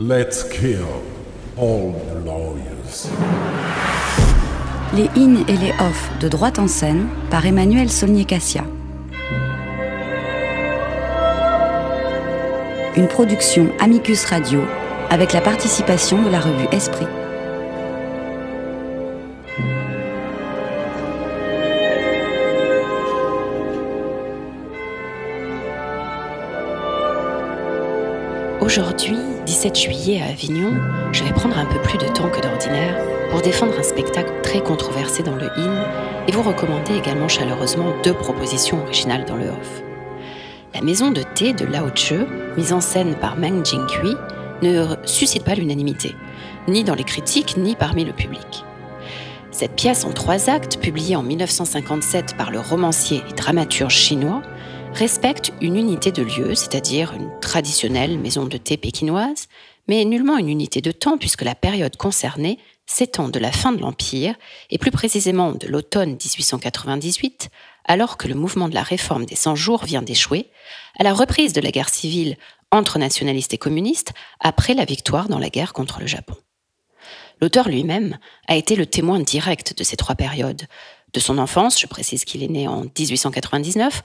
Let's kill all the lawyers. Les in et les off de droite en scène par Emmanuel Solnier-Cassia. Une production Amicus Radio avec la participation de la revue Esprit. Aujourd'hui, 17 juillet à Avignon, je vais prendre un peu plus de temps que d'ordinaire pour défendre un spectacle très controversé dans le in et vous recommander également chaleureusement deux propositions originales dans le off. La maison de thé de Lao Tzu, mise en scène par Meng Jinghui, ne suscite pas l'unanimité, ni dans les critiques, ni parmi le public. Cette pièce en trois actes, publiée en 1957 par le romancier et dramaturge chinois, respecte une unité de lieu, c'est-à-dire une traditionnelle maison de thé pékinoise, mais nullement une unité de temps puisque la période concernée s'étend de la fin de l'Empire, et plus précisément de l'automne 1898, alors que le mouvement de la réforme des 100 jours vient d'échouer, à la reprise de la guerre civile entre nationalistes et communistes après la victoire dans la guerre contre le Japon. L'auteur lui-même a été le témoin direct de ces trois périodes, de son enfance, je précise qu'il est né en 1899,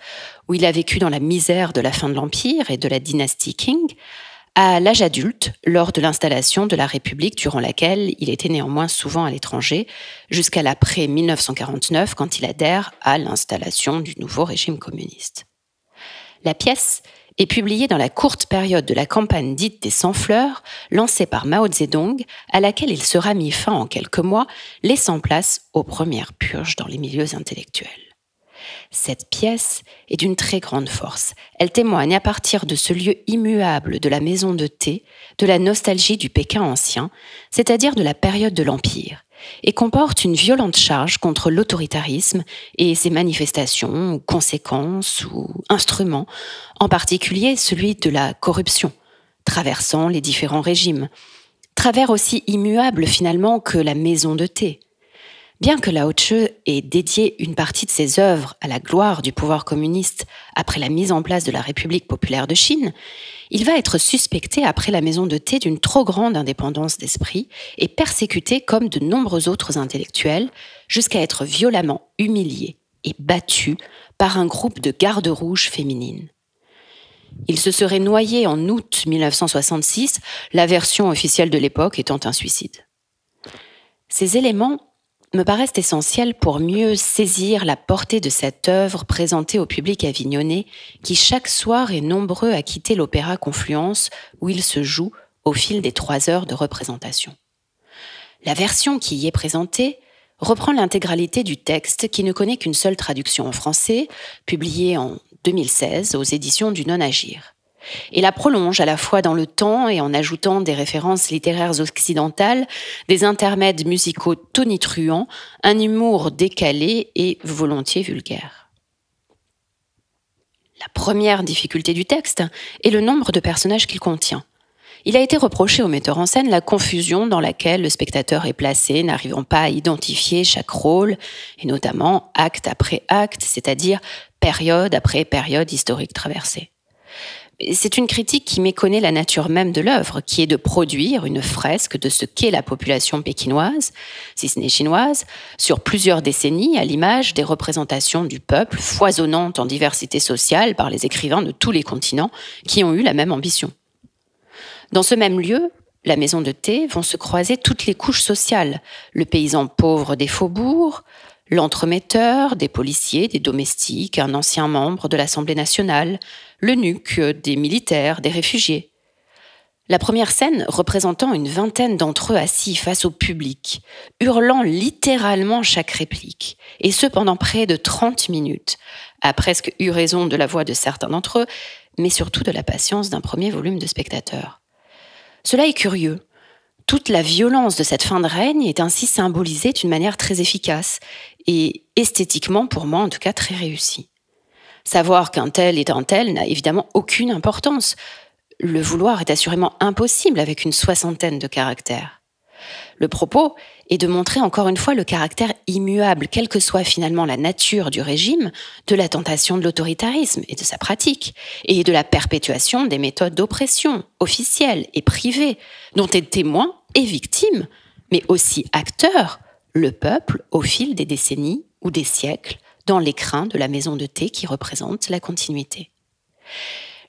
où il a vécu dans la misère de la fin de l'Empire et de la dynastie Qing, à l'âge adulte, lors de l'installation de la République durant laquelle il était néanmoins souvent à l'étranger, jusqu'à l'après 1949 quand il adhère à l'installation du nouveau régime communiste. La pièce est publiée dans la courte période de la campagne dite des Sans-Fleurs, lancée par Mao Zedong, à laquelle il sera mis fin en quelques mois, laissant place aux premières purges dans les milieux intellectuels. Cette pièce est d'une très grande force. Elle témoigne à partir de ce lieu immuable de la maison de thé, de la nostalgie du Pékin ancien, c'est-à-dire de la période de l'Empire, et comporte une violente charge contre l'autoritarisme et ses manifestations conséquences ou instruments, en particulier celui de la corruption, traversant les différents régimes, travers aussi immuable finalement que la maison de thé. Bien que Lao Tzu ait dédié une partie de ses œuvres à la gloire du pouvoir communiste après la mise en place de la République populaire de Chine, il va être suspecté après la maison de thé d'une trop grande indépendance d'esprit et persécuté comme de nombreux autres intellectuels jusqu'à être violemment humilié et battu par un groupe de gardes rouges féminines. Il se serait noyé en août 1966, la version officielle de l'époque étant un suicide. Ces éléments me paraissent essentiels pour mieux saisir la portée de cette œuvre présentée au public avignonnais qui chaque soir est nombreux à quitter l'opéra Confluence où il se joue au fil des trois heures de représentation. La version qui y est présentée reprend l'intégralité du texte qui ne connaît qu'une seule traduction en français, publiée en 2016 aux éditions du Non-Agir et la prolonge à la fois dans le temps et en ajoutant des références littéraires occidentales, des intermèdes musicaux tonitruants, un humour décalé et volontiers vulgaire. La première difficulté du texte est le nombre de personnages qu'il contient. Il a été reproché au metteur en scène la confusion dans laquelle le spectateur est placé, n'arrivant pas à identifier chaque rôle, et notamment acte après acte, c'est-à-dire période après période historique traversée. C'est une critique qui méconnaît la nature même de l'œuvre, qui est de produire une fresque de ce qu'est la population pékinoise, si ce n'est chinoise, sur plusieurs décennies, à l'image des représentations du peuple, foisonnantes en diversité sociale par les écrivains de tous les continents qui ont eu la même ambition. Dans ce même lieu, la maison de thé, vont se croiser toutes les couches sociales, le paysan pauvre des faubourgs, l'entremetteur, des policiers, des domestiques, un ancien membre de l'Assemblée nationale, le nuque, des militaires, des réfugiés. La première scène représentant une vingtaine d'entre eux assis face au public, hurlant littéralement chaque réplique, et ce pendant près de 30 minutes, a presque eu raison de la voix de certains d'entre eux, mais surtout de la patience d'un premier volume de spectateurs. Cela est curieux, toute la violence de cette fin de règne est ainsi symbolisée d'une manière très efficace et esthétiquement, pour moi en tout cas, très réussie. Savoir qu'un tel est un tel n'a évidemment aucune importance. Le vouloir est assurément impossible avec une soixantaine de caractères. Le propos est de montrer encore une fois le caractère immuable, quelle que soit finalement la nature du régime, de la tentation de l'autoritarisme et de sa pratique, et de la perpétuation des méthodes d'oppression, officielles et privées, dont est témoin et victime, mais aussi acteur, le peuple au fil des décennies ou des siècles, dans l'écrin de la maison de thé qui représente la continuité.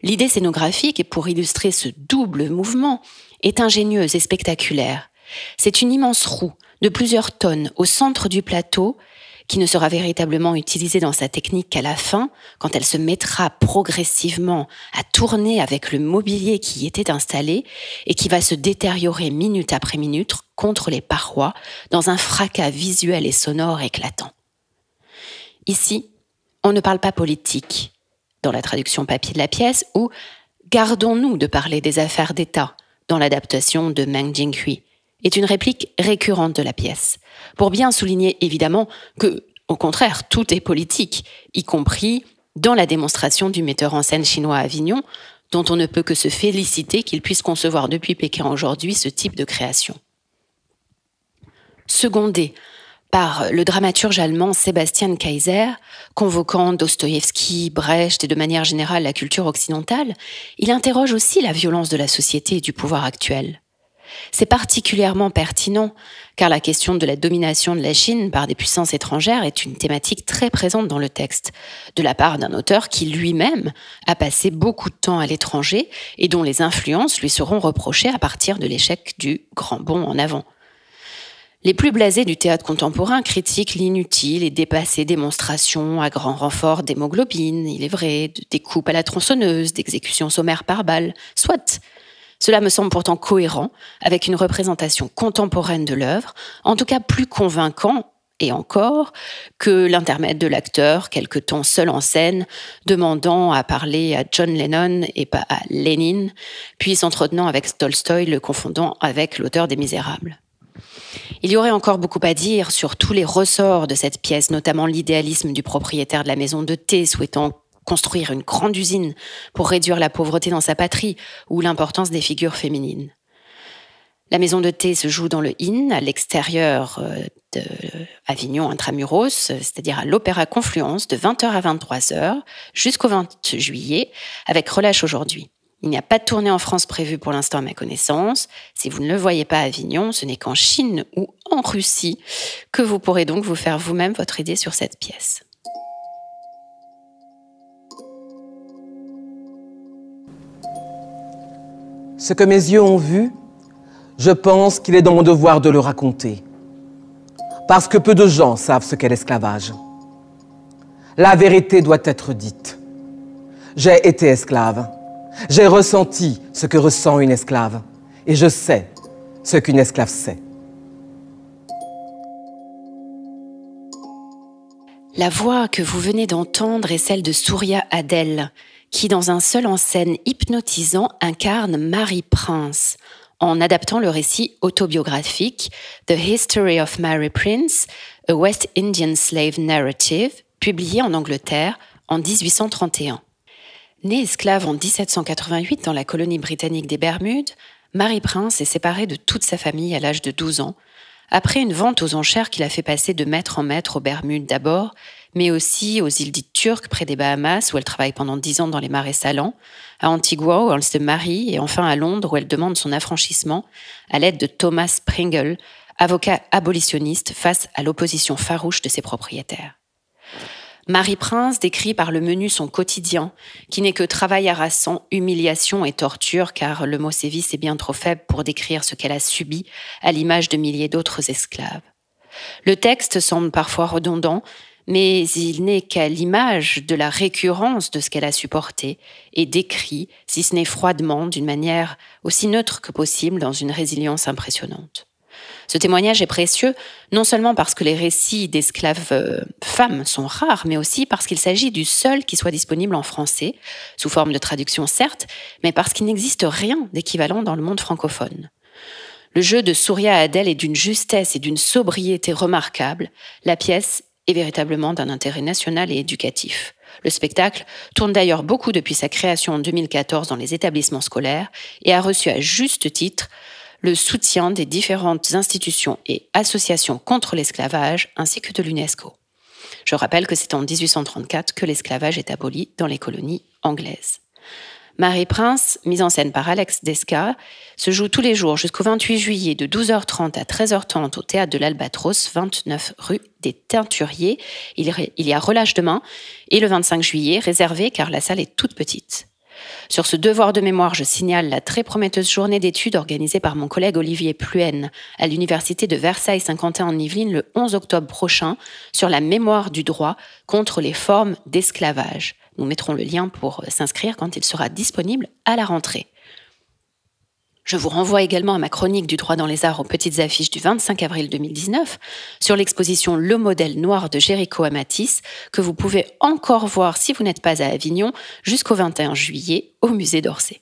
L'idée scénographique, pour illustrer ce double mouvement, est ingénieuse et spectaculaire. C'est une immense roue de plusieurs tonnes au centre du plateau qui ne sera véritablement utilisée dans sa technique qu'à la fin, quand elle se mettra progressivement à tourner avec le mobilier qui y était installé et qui va se détériorer minute après minute contre les parois dans un fracas visuel et sonore éclatant. Ici, on ne parle pas politique, dans la traduction papier de la pièce, ou gardons-nous de parler des affaires d'État, dans l'adaptation de Meng Jinghui, est une réplique récurrente de la pièce, pour bien souligner évidemment que, au contraire, tout est politique, y compris dans la démonstration du metteur en scène chinois Avignon, dont on ne peut que se féliciter qu'il puisse concevoir depuis Pékin aujourd'hui ce type de création. Secondé par le dramaturge allemand Sebastian Kaiser, convoquant Dostoïevski, Brecht et de manière générale la culture occidentale, il interroge aussi la violence de la société et du pouvoir actuel. C'est particulièrement pertinent car la question de la domination de la Chine par des puissances étrangères est une thématique très présente dans le texte, de la part d'un auteur qui lui-même a passé beaucoup de temps à l'étranger et dont les influences lui seront reprochées à partir de l'échec du grand bond en avant. Les plus blasés du théâtre contemporain critiquent l'inutile et dépassée démonstration à grand renfort d'hémoglobine, il est vrai, de découpes à la tronçonneuse, d'exécutions sommaires par balle. Soit. Cela me semble pourtant cohérent avec une représentation contemporaine de l'œuvre, en tout cas plus convaincant et encore que l'intermède de l'acteur, quelque temps seul en scène, demandant à parler à John Lennon et pas à Lénine, puis s'entretenant avec Tolstoï, le confondant avec l'auteur des Misérables. Il y aurait encore beaucoup à dire sur tous les ressorts de cette pièce, notamment l'idéalisme du propriétaire de la maison de thé souhaitant construire une grande usine pour réduire la pauvreté dans sa patrie, ou l'importance des figures féminines. La maison de thé se joue dans le Inn, à l'extérieur euh, de Avignon intramuros, c'est-à-dire à, l'Opéra Confluence, de 20h à 23h jusqu'au 20 juillet, avec relâche aujourd'hui. Il n'y a pas de tournée en France prévue pour l'instant à ma connaissance. Si vous ne le voyez pas à Avignon, ce n'est qu'en Chine ou en Russie que vous pourrez donc vous faire vous-même votre idée sur cette pièce. Ce que mes yeux ont vu, je pense qu'il est dans mon devoir de le raconter. Parce que peu de gens savent ce qu'est l'esclavage. La vérité doit être dite. J'ai été esclave. J'ai ressenti ce que ressent une esclave et je sais ce qu'une esclave sait. La voix que vous venez d'entendre est celle de Surya Adel, qui, dans un seul en scène hypnotisant, incarne Marie Prince, en adaptant le récit autobiographique The History of Mary Prince, a West Indian Slave Narrative, publié en Angleterre en 1831. Née esclave en 1788 dans la colonie britannique des Bermudes, Marie Prince est séparée de toute sa famille à l'âge de 12 ans, après une vente aux enchères qui l'a fait passer de maître en maître aux Bermudes d'abord, mais aussi aux îles dites turques près des Bahamas où elle travaille pendant 10 ans dans les marais salants, à Antigua où elle se marie et enfin à Londres où elle demande son affranchissement à l'aide de Thomas Pringle, avocat abolitionniste face à l'opposition farouche de ses propriétaires. Marie Prince décrit par le menu son quotidien, qui n'est que travail harassant, humiliation et torture, car le mot sévice est bien trop faible pour décrire ce qu'elle a subi, à l'image de milliers d'autres esclaves. Le texte semble parfois redondant, mais il n'est qu'à l'image de la récurrence de ce qu'elle a supporté et décrit, si ce n'est froidement, d'une manière aussi neutre que possible dans une résilience impressionnante. Ce témoignage est précieux non seulement parce que les récits d'esclaves euh, femmes sont rares, mais aussi parce qu'il s'agit du seul qui soit disponible en français, sous forme de traduction certes, mais parce qu'il n'existe rien d'équivalent dans le monde francophone. Le jeu de Souria Adèle est d'une justesse et d'une sobriété remarquable. La pièce est véritablement d'un intérêt national et éducatif. Le spectacle tourne d'ailleurs beaucoup depuis sa création en 2014 dans les établissements scolaires et a reçu à juste titre le soutien des différentes institutions et associations contre l'esclavage ainsi que de l'UNESCO. Je rappelle que c'est en 1834 que l'esclavage est aboli dans les colonies anglaises. Marie Prince, mise en scène par Alex Desca, se joue tous les jours jusqu'au 28 juillet de 12h30 à 13h30 au théâtre de l'Albatros, 29 rue des Teinturiers. Il y a relâche demain et le 25 juillet réservé car la salle est toute petite. Sur ce devoir de mémoire, je signale la très prometteuse journée d'études organisée par mon collègue Olivier Pluen à l'Université de Versailles-Saint-Quentin en Yvelines le 11 octobre prochain sur la mémoire du droit contre les formes d'esclavage. Nous mettrons le lien pour s'inscrire quand il sera disponible à la rentrée. Je vous renvoie également à ma chronique du droit dans les arts aux petites affiches du 25 avril 2019 sur l'exposition Le modèle noir de Jéricho Amatis que vous pouvez encore voir si vous n'êtes pas à Avignon jusqu'au 21 juillet au musée d'Orsay.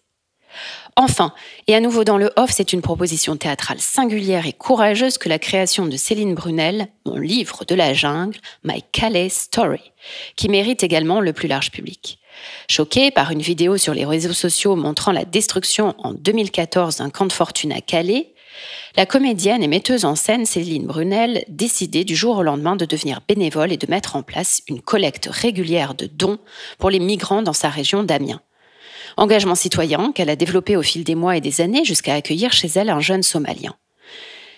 Enfin, et à nouveau dans le off, c'est une proposition théâtrale singulière et courageuse que la création de Céline Brunel, mon livre de la jungle, My Calais Story, qui mérite également le plus large public. Choquée par une vidéo sur les réseaux sociaux montrant la destruction en 2014 d'un camp de fortune à Calais, la comédienne et metteuse en scène Céline Brunel décidait du jour au lendemain de devenir bénévole et de mettre en place une collecte régulière de dons pour les migrants dans sa région d'Amiens. Engagement citoyen qu'elle a développé au fil des mois et des années jusqu'à accueillir chez elle un jeune Somalien.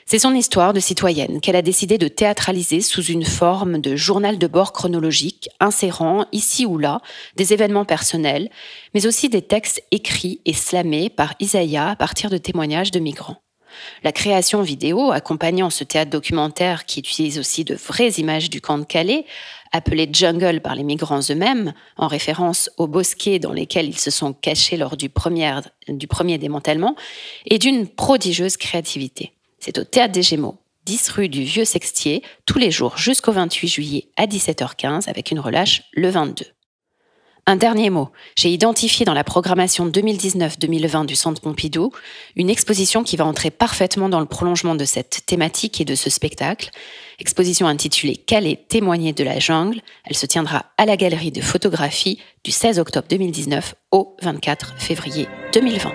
C'est son histoire de citoyenne qu'elle a décidé de théâtraliser sous une forme de journal de bord chronologique, insérant ici ou là des événements personnels, mais aussi des textes écrits et slamés par Isaiah à partir de témoignages de migrants. La création vidéo accompagnant ce théâtre documentaire qui utilise aussi de vraies images du camp de Calais, appelé jungle par les migrants eux-mêmes, en référence aux bosquets dans lesquels ils se sont cachés lors du premier, démantèlement, est d'une prodigieuse créativité. C'est au Théâtre des Gémeaux, 10 rue du Vieux Sextier, tous les jours jusqu'au 28 juillet à 17h15 avec une relâche le 22. Un dernier mot. J'ai identifié dans la programmation 2019-2020 du Centre Pompidou une exposition qui va entrer parfaitement dans le prolongement de cette thématique et de ce spectacle. Exposition intitulée Calais témoigner de la jungle. Elle se tiendra à la galerie de photographie du 16 octobre 2019 au 24 février 2020.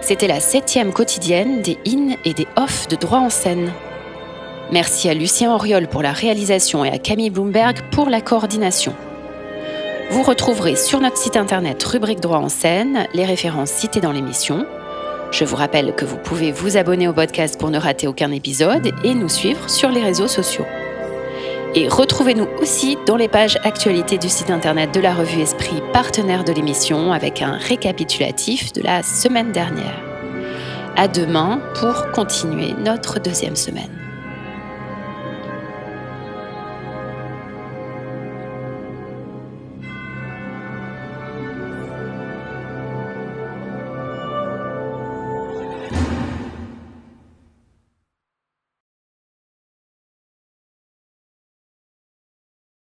C'était la septième quotidienne des in et des off de droit en scène. Merci à Lucien Auriol pour la réalisation et à Camille Bloomberg pour la coordination. Vous retrouverez sur notre site internet rubrique droit en scène les références citées dans l'émission. Je vous rappelle que vous pouvez vous abonner au podcast pour ne rater aucun épisode et nous suivre sur les réseaux sociaux. Et retrouvez-nous aussi dans les pages actualités du site internet de la revue Esprit, partenaire de l'émission, avec un récapitulatif de la semaine dernière. À demain pour continuer notre deuxième semaine.